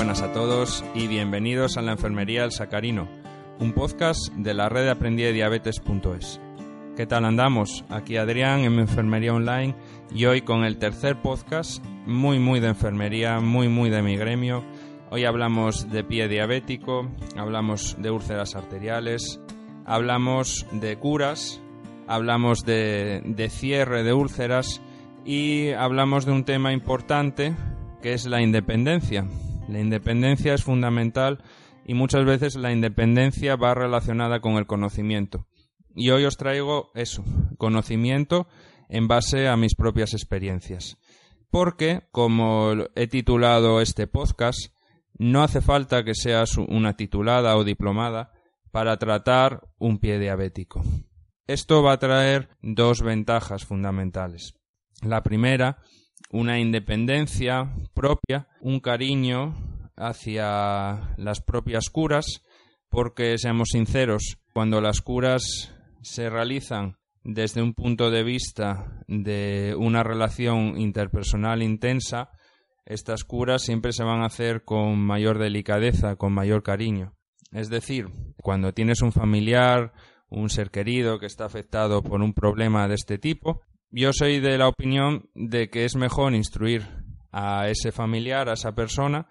buenas a todos y bienvenidos a la Enfermería El Sacarino, un podcast de la red de aprendidediabetes.es. ¿Qué tal andamos? Aquí Adrián en mi Enfermería Online y hoy con el tercer podcast, muy muy de enfermería, muy muy de mi gremio. Hoy hablamos de pie diabético, hablamos de úlceras arteriales, hablamos de curas, hablamos de, de cierre de úlceras y hablamos de un tema importante que es la independencia. La independencia es fundamental y muchas veces la independencia va relacionada con el conocimiento. Y hoy os traigo eso, conocimiento en base a mis propias experiencias. Porque, como he titulado este podcast, no hace falta que seas una titulada o diplomada para tratar un pie diabético. Esto va a traer dos ventajas fundamentales. La primera, una independencia propia, un cariño hacia las propias curas, porque seamos sinceros, cuando las curas se realizan desde un punto de vista de una relación interpersonal intensa, estas curas siempre se van a hacer con mayor delicadeza, con mayor cariño. Es decir, cuando tienes un familiar, un ser querido que está afectado por un problema de este tipo, yo soy de la opinión de que es mejor instruir a ese familiar, a esa persona,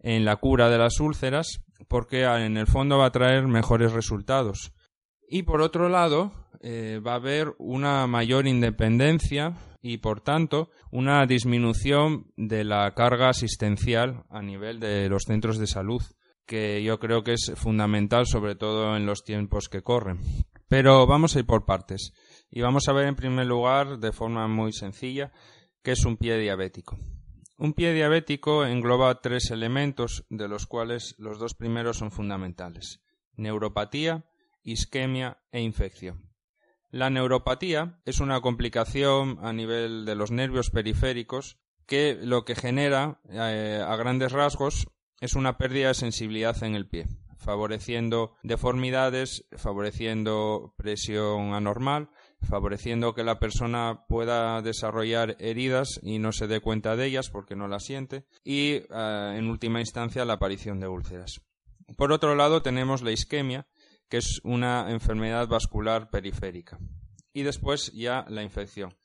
en la cura de las úlceras, porque en el fondo va a traer mejores resultados. Y por otro lado, eh, va a haber una mayor independencia y, por tanto, una disminución de la carga asistencial a nivel de los centros de salud, que yo creo que es fundamental, sobre todo en los tiempos que corren. Pero vamos a ir por partes. Y vamos a ver en primer lugar, de forma muy sencilla, qué es un pie diabético. Un pie diabético engloba tres elementos, de los cuales los dos primeros son fundamentales. Neuropatía, isquemia e infección. La neuropatía es una complicación a nivel de los nervios periféricos que lo que genera eh, a grandes rasgos es una pérdida de sensibilidad en el pie, favoreciendo deformidades, favoreciendo presión anormal, favoreciendo que la persona pueda desarrollar heridas y no se dé cuenta de ellas porque no las siente y eh, en última instancia la aparición de úlceras. Por otro lado tenemos la isquemia, que es una enfermedad vascular periférica. Y después ya la infección.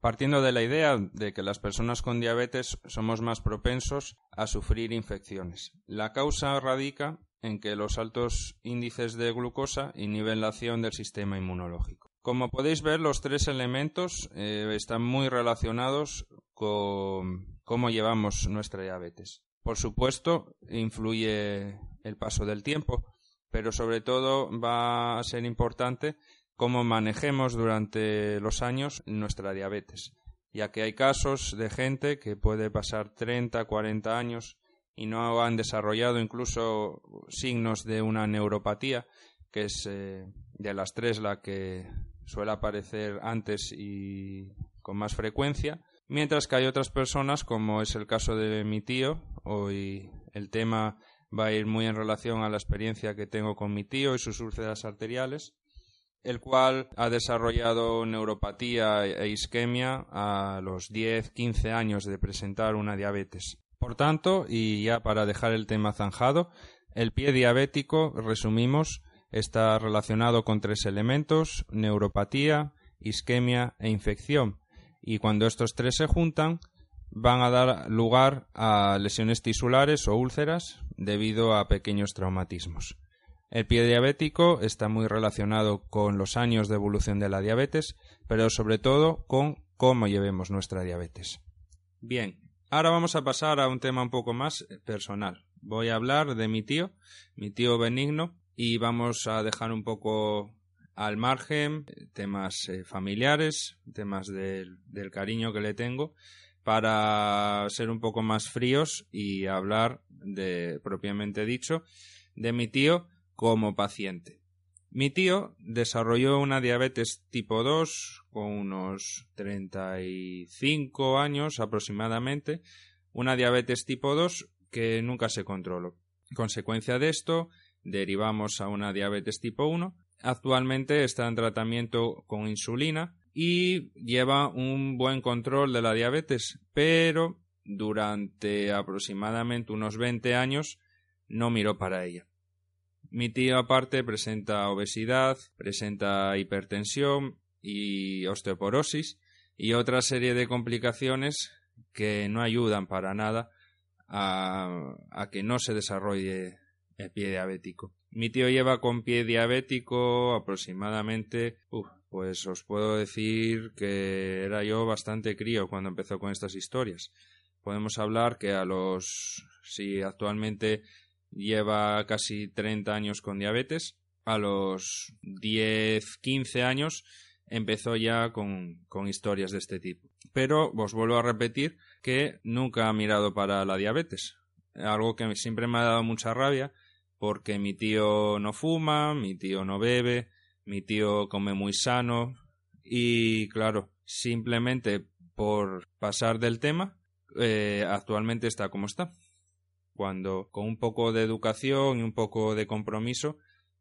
Partiendo de la idea de que las personas con diabetes somos más propensos a sufrir infecciones. La causa radica en que los altos índices de glucosa inhiben la acción del sistema inmunológico. Como podéis ver, los tres elementos eh, están muy relacionados con cómo llevamos nuestra diabetes. Por supuesto, influye el paso del tiempo, pero sobre todo va a ser importante cómo manejemos durante los años nuestra diabetes, ya que hay casos de gente que puede pasar 30, 40 años y no han desarrollado incluso signos de una neuropatía, que es eh, de las tres la que suele aparecer antes y con más frecuencia, mientras que hay otras personas, como es el caso de mi tío, hoy el tema va a ir muy en relación a la experiencia que tengo con mi tío y sus úlceras arteriales, el cual ha desarrollado neuropatía e isquemia a los 10-15 años de presentar una diabetes. Por tanto, y ya para dejar el tema zanjado, el pie diabético, resumimos, está relacionado con tres elementos, neuropatía, isquemia e infección, y cuando estos tres se juntan, van a dar lugar a lesiones tisulares o úlceras debido a pequeños traumatismos. El pie diabético está muy relacionado con los años de evolución de la diabetes, pero sobre todo con cómo llevemos nuestra diabetes. Bien, ahora vamos a pasar a un tema un poco más personal. voy a hablar de mi tío, mi tío Benigno, y vamos a dejar un poco al margen temas eh, familiares, temas del cariño que le tengo, para ser un poco más fríos y hablar de, propiamente dicho, de mi tío como paciente. Mi tío desarrolló una diabetes tipo 2 con unos 35 años aproximadamente, una diabetes tipo 2 que nunca se controló. Consecuencia de esto, derivamos a una diabetes tipo 1. Actualmente está en tratamiento con insulina y lleva un buen control de la diabetes, pero durante aproximadamente unos 20 años no miró para ella. Mi tío aparte presenta obesidad, presenta hipertensión y osteoporosis y otra serie de complicaciones que no ayudan para nada a, que no se desarrolle el pie diabético. Mi tío lleva con pie diabético aproximadamente, pues os puedo decir que era yo bastante crío cuando empezó con estas historias. Podemos hablar que a los, si actualmente lleva casi 30 años con diabetes. A los 10, 15 años empezó ya con historias de este tipo. Pero os vuelvo a repetir que nunca ha mirado para la diabetes. Algo que siempre me ha dado mucha rabia porque mi tío no fuma, mi tío no bebe, mi tío come muy sano y claro, simplemente por pasar del tema, eh, actualmente está como está. Cuando con un poco de educación y un poco de compromiso,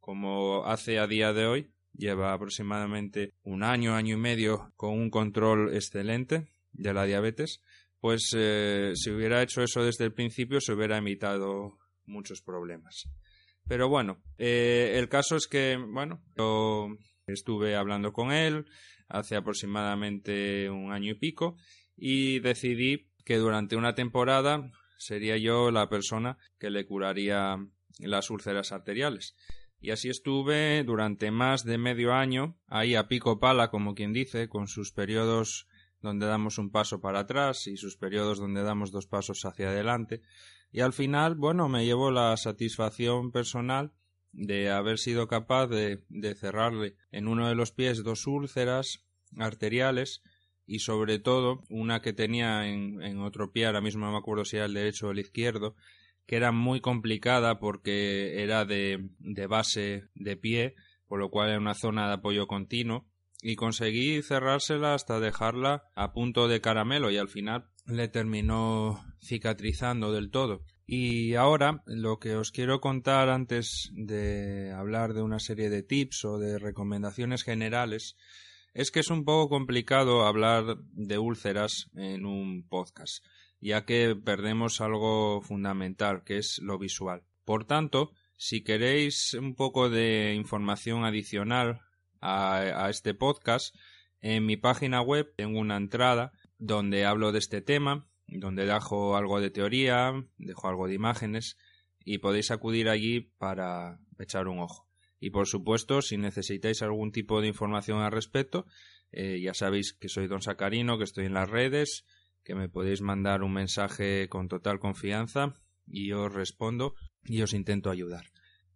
como hace a día de hoy, lleva aproximadamente un año, año y medio con un control excelente de la diabetes, pues eh, si hubiera hecho eso desde el principio se hubiera evitado muchos problemas. Pero bueno, eh, el caso es que, bueno, yo estuve hablando con él hace aproximadamente un año y pico y decidí que durante una temporada sería yo la persona que le curaría las úlceras arteriales. Y así estuve durante más de medio año, ahí a pico pala, como quien dice, con sus periodos donde damos un paso para atrás y sus periodos donde damos dos pasos hacia adelante. Y al final, bueno, me llevo la satisfacción personal de haber sido capaz de, cerrarle en uno de los pies dos úlceras arteriales y sobre todo una que tenía en, en, otro pie, ahora mismo no me acuerdo si era el derecho o el izquierdo, que era muy complicada porque era de, de base de pie, por lo cual era una zona de apoyo continuo, y conseguí cerrársela hasta dejarla a punto de caramelo y al final le terminó cicatrizando del todo. Y ahora lo que os quiero contar antes de hablar de una serie de tips o de recomendaciones generales es que es un poco complicado hablar de úlceras en un podcast, ya que perdemos algo fundamental, que es lo visual. Por tanto, si queréis un poco de información adicional a, este podcast, en mi página web tengo una entrada donde hablo de este tema, donde dejo algo de teoría, dejo algo de imágenes y podéis acudir allí para echar un ojo. Y por supuesto, si necesitáis algún tipo de información al respecto, eh, ya sabéis que soy Don Sacarino, que estoy en las redes, que me podéis mandar un mensaje con total confianza y os respondo y os intento ayudar.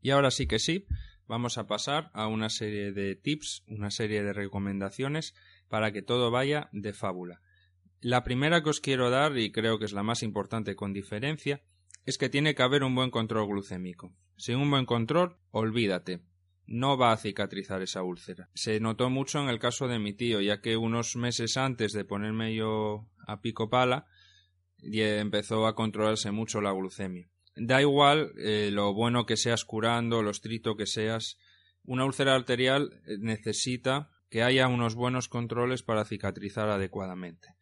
Y ahora sí que sí, vamos a pasar a una serie de tips, una serie de recomendaciones para que todo vaya de fábula. La primera que os quiero dar, y creo que es la más importante con diferencia, es que tiene que haber un buen control glucémico. Sin un buen control, olvídate. No va a cicatrizar esa úlcera. Se notó mucho en el caso de mi tío, ya que unos meses antes de ponerme yo a pico pala, empezó a controlarse mucho la glucemia. Da igual eh, lo bueno que seas curando, lo estricto que seas, una úlcera arterial eh, necesita que haya unos buenos controles para cicatrizar adecuadamente.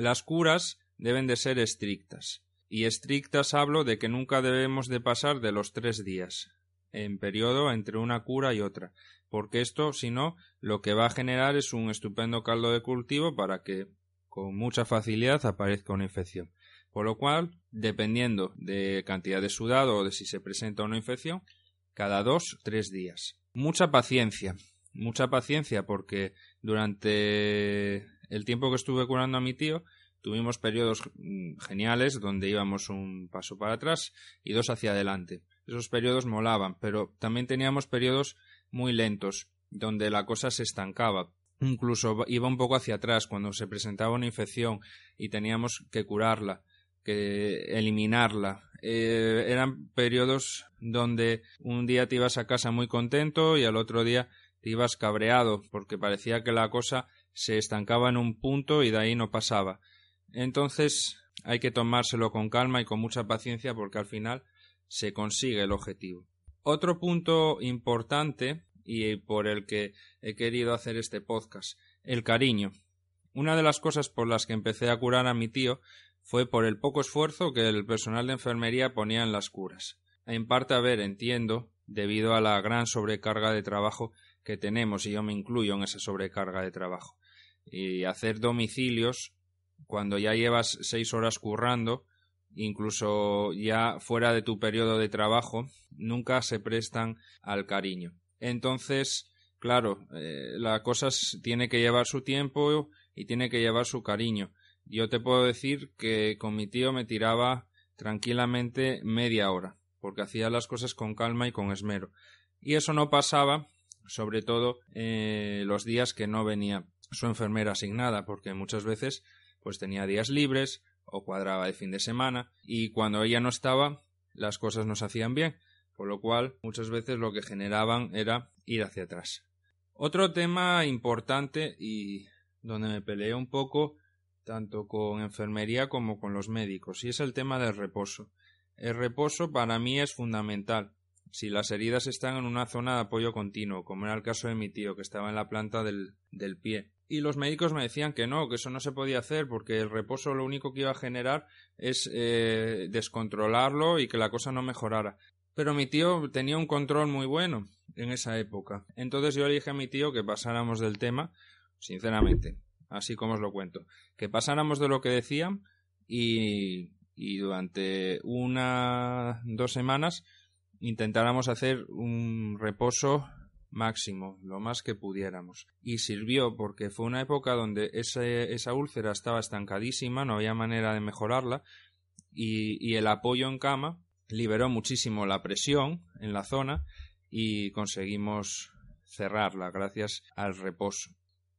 Las curas deben de ser estrictas y estrictas hablo de que nunca debemos de pasar de los tres días en periodo entre una cura y otra, porque esto, si no, lo que va a generar es un estupendo caldo de cultivo para que con mucha facilidad aparezca una infección. Por lo cual, dependiendo de cantidad de sudado o de si se presenta una infección, cada dos, tres días. Mucha paciencia, mucha paciencia porque durante el tiempo que estuve curando a mi tío, Tuvimos periodos mm, geniales donde íbamos un paso para atrás y dos hacia adelante. Esos periodos molaban, pero también teníamos periodos muy lentos, donde la cosa se estancaba. Incluso iba un poco hacia atrás cuando se presentaba una infección y teníamos que curarla, que eliminarla. Eh, eran periodos donde un día te ibas a casa muy contento y al otro día te ibas cabreado porque parecía que la cosa se estancaba en un punto y de ahí no pasaba. Entonces hay que tomárselo con calma y con mucha paciencia porque al final se consigue el objetivo. Otro punto importante y por el que he querido hacer este podcast, el cariño. Una de las cosas por las que empecé a curar a mi tío fue por el poco esfuerzo que el personal de enfermería ponía en las curas. En parte, a ver, entiendo, debido a la gran sobrecarga de trabajo que tenemos, y yo me incluyo en esa sobrecarga de trabajo. Y hacer domicilios cuando ya llevas seis horas currando, incluso ya fuera de tu periodo de trabajo, nunca se prestan al cariño. Entonces, claro, eh, la cosa tiene que llevar su tiempo y tiene que llevar su cariño. Yo te puedo decir que con mi tío me tiraba tranquilamente media hora, porque hacía las cosas con calma y con esmero. Y eso no pasaba, sobre todo eh, los días que no venía su enfermera asignada, porque muchas veces pues tenía días libres o cuadraba de fin de semana y cuando ella no estaba las cosas no se hacían bien, por lo cual muchas veces lo que generaban era ir hacia atrás. Otro tema importante y donde me peleé un poco tanto con enfermería como con los médicos y es el tema del reposo. El reposo para mí es fundamental. Si las heridas están en una zona de apoyo continuo, como era el caso de mi tío que estaba en la planta del, del pie, y los médicos me decían que no, que eso no se podía hacer porque el reposo lo único que iba a generar es eh, descontrolarlo y que la cosa no mejorara. Pero mi tío tenía un control muy bueno en esa época. Entonces yo le dije a mi tío que pasáramos del tema, sinceramente, así como os lo cuento, que pasáramos de lo que decían y, y durante una dos semanas intentáramos hacer un reposo máximo, lo más que pudiéramos. Y sirvió porque fue una época donde esa úlcera estaba estancadísima, no había manera de mejorarla, y, y el apoyo en cama liberó muchísimo la presión en la zona y conseguimos cerrarla gracias al reposo.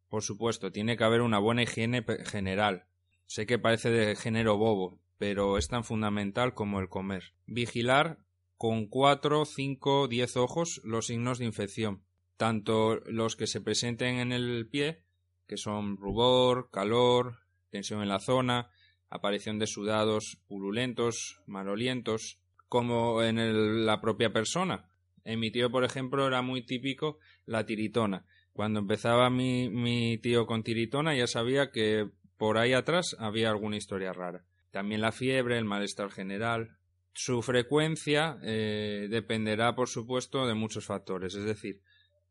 Por supuesto, tiene que haber una buena higiene general. Sé que parece de género bobo, pero es tan fundamental como el comer. Vigilar con cuatro, cinco, diez ojos los signos de infección, tanto los que se presenten en el pie, que son rubor, calor, tensión en la zona, aparición de sudados pululentos, malolientos, como en la propia persona. En mi tío, por ejemplo, era muy típico la tiritona. Cuando empezaba mi, mi tío con tiritona ya sabía que por ahí atrás había alguna historia rara. También la fiebre, el malestar general, su frecuencia eh, dependerá, por supuesto, de muchos factores. Es decir,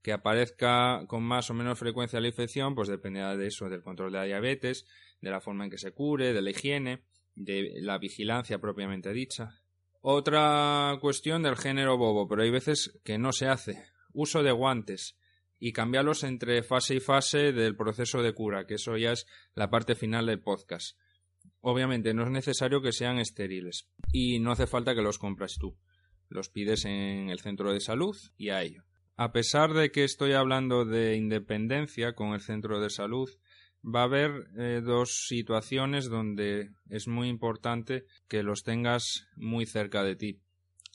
que aparezca con más o menos frecuencia la infección, pues dependerá de eso, del control de la diabetes, de la forma en que se cure, de la higiene, de la vigilancia propiamente dicha. Otra cuestión del género bobo, pero hay veces que no se hace. Uso de guantes y cambiarlos entre fase y fase del proceso de cura, que eso ya es la parte final del podcast. Obviamente no es necesario que sean estériles y no hace falta que los compres tú. Los pides en el centro de salud y a ello. A pesar de que estoy hablando de independencia con el centro de salud, va a haber eh, dos situaciones donde es muy importante que los tengas muy cerca de ti.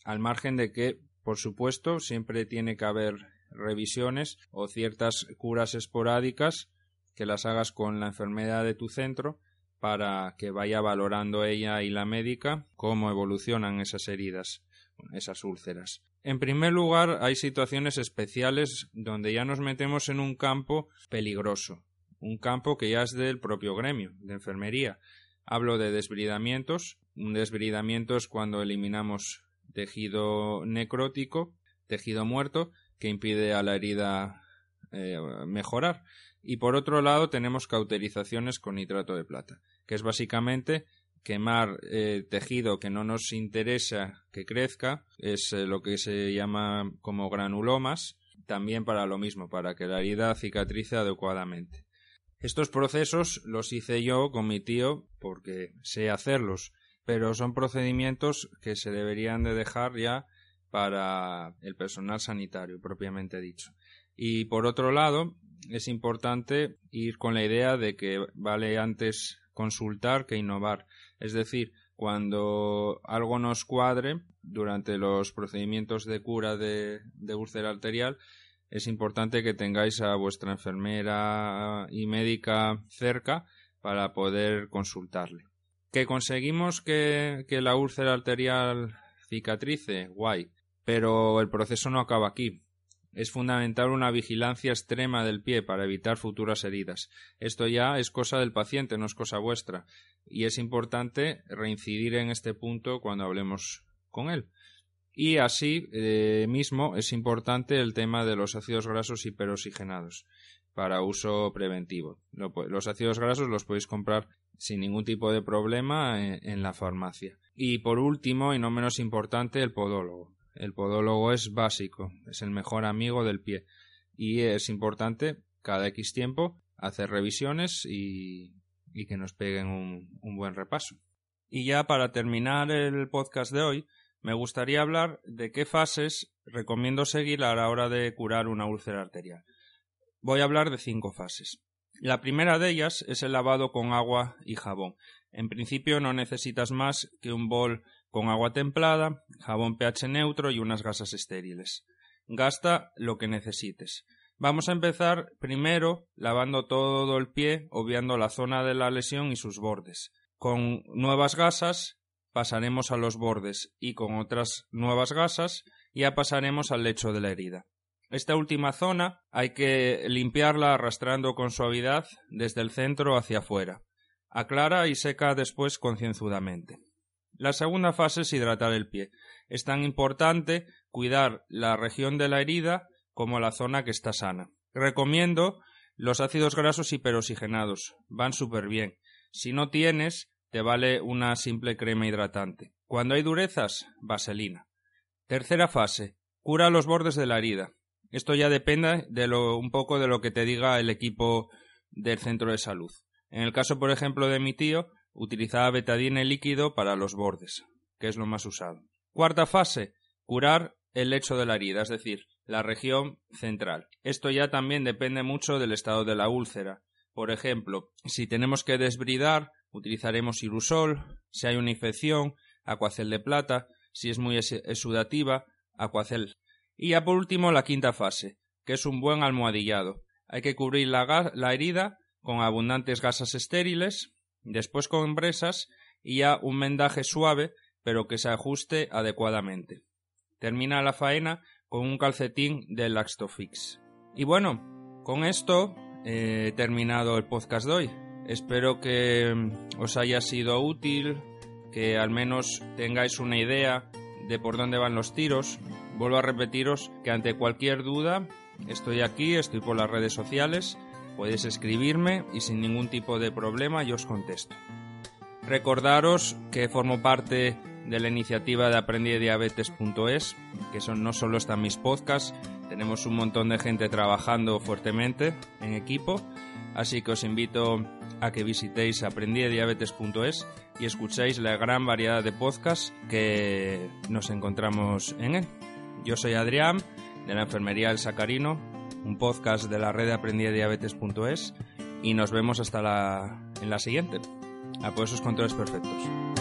Al margen de que, por supuesto, siempre tiene que haber revisiones o ciertas curas esporádicas que las hagas con la enfermedad de tu centro, para que vaya valorando ella y la médica cómo evolucionan esas heridas, esas úlceras. En primer lugar, hay situaciones especiales donde ya nos metemos en un campo peligroso, un campo que ya es del propio gremio, de enfermería. Hablo de desbridamientos. Un desbridamiento es cuando eliminamos tejido necrótico, tejido muerto, que impide a la herida eh, mejorar. Y por otro lado tenemos cauterizaciones con nitrato de plata que es básicamente quemar eh, tejido que no nos interesa que crezca, es eh, lo que se llama como granulomas, también para lo mismo, para que la herida cicatrice adecuadamente. Estos procesos los hice yo con mi tío porque sé hacerlos, pero son procedimientos que se deberían de dejar ya para el personal sanitario propiamente dicho. Y por otro lado, es importante ir con la idea de que vale antes consultar que innovar. Es decir, cuando algo nos cuadre durante los procedimientos de cura de, úlcera arterial, es importante que tengáis a vuestra enfermera y médica cerca para poder consultarle. ¿Que conseguimos que, que la úlcera arterial cicatrice? Guay. Pero el proceso no acaba aquí. Es fundamental una vigilancia extrema del pie para evitar futuras heridas. Esto ya es cosa del paciente, no es cosa vuestra. Y es importante reincidir en este punto cuando hablemos con él. Y así eh, mismo es importante el tema de los ácidos grasos hiperoxigenados para uso preventivo. Los ácidos grasos los podéis comprar sin ningún tipo de problema en, en la farmacia. Y por último, y no menos importante, el podólogo. El podólogo es básico, es el mejor amigo del pie y es importante cada X tiempo hacer revisiones y, que nos peguen un, un buen repaso. Y ya para terminar el podcast de hoy, me gustaría hablar de qué fases recomiendo seguir a la hora de curar una úlcera arterial. Voy a hablar de cinco fases. La primera de ellas es el lavado con agua y jabón. En principio no necesitas más que un bol con agua templada, jabón pH neutro y unas gasas estériles. Gasta lo que necesites. Vamos a empezar primero lavando todo el pie, obviando la zona de la lesión y sus bordes. Con nuevas gasas pasaremos a los bordes y con otras nuevas gasas ya pasaremos al lecho de la herida. Esta última zona hay que limpiarla arrastrando con suavidad desde el centro hacia afuera. Aclara y seca después concienzudamente. La segunda fase es hidratar el pie. Es tan importante cuidar la región de la herida como la zona que está sana. Recomiendo los ácidos grasos hiperoxigenados. Van súper bien. Si no tienes, te vale una simple crema hidratante. Cuando hay durezas, vaselina. Tercera fase. Cura los bordes de la herida. Esto ya depende de lo, un poco de lo que te diga el equipo del centro de salud. En el caso, por ejemplo, de mi tío, utilizaba betadine líquido para los bordes, que es lo más usado. Cuarta fase, curar el lecho de la herida, es decir, la región central. Esto ya también depende mucho del estado de la úlcera. Por ejemplo, si tenemos que desbridar, utilizaremos irusol, si hay una infección, acuacel de plata, si es muy exudativa, acuacel. Y ya por último la quinta fase, que es un buen almohadillado. Hay que cubrir la, la herida con abundantes gasas estériles, después con bresas y ya un mendaje suave pero que se ajuste adecuadamente. Termina la faena con un calcetín de Laxtofix. Y bueno, con esto he terminado el podcast de hoy. Espero que mm, os haya sido útil, que al menos tengáis una idea de por dónde van los tiros. Vuelvo a repetiros que ante cualquier duda estoy aquí, estoy por las redes sociales Podéis escribirme y sin ningún tipo de problema yo os contesto. Recordaros que formo parte de la iniciativa de aprendidiabetes.es, que son no solo están mis podcasts, tenemos un montón de gente trabajando fuertemente en equipo, así que os invito a que visitéis aprendidiabetes.es y escuchéis la gran variedad de podcasts que nos encontramos en él. Yo soy Adrián, de la Enfermería del Sacarino, un podcast de la red aprendidiabetes.es y nos vemos hasta la, en la siguiente. A por esos controles perfectos.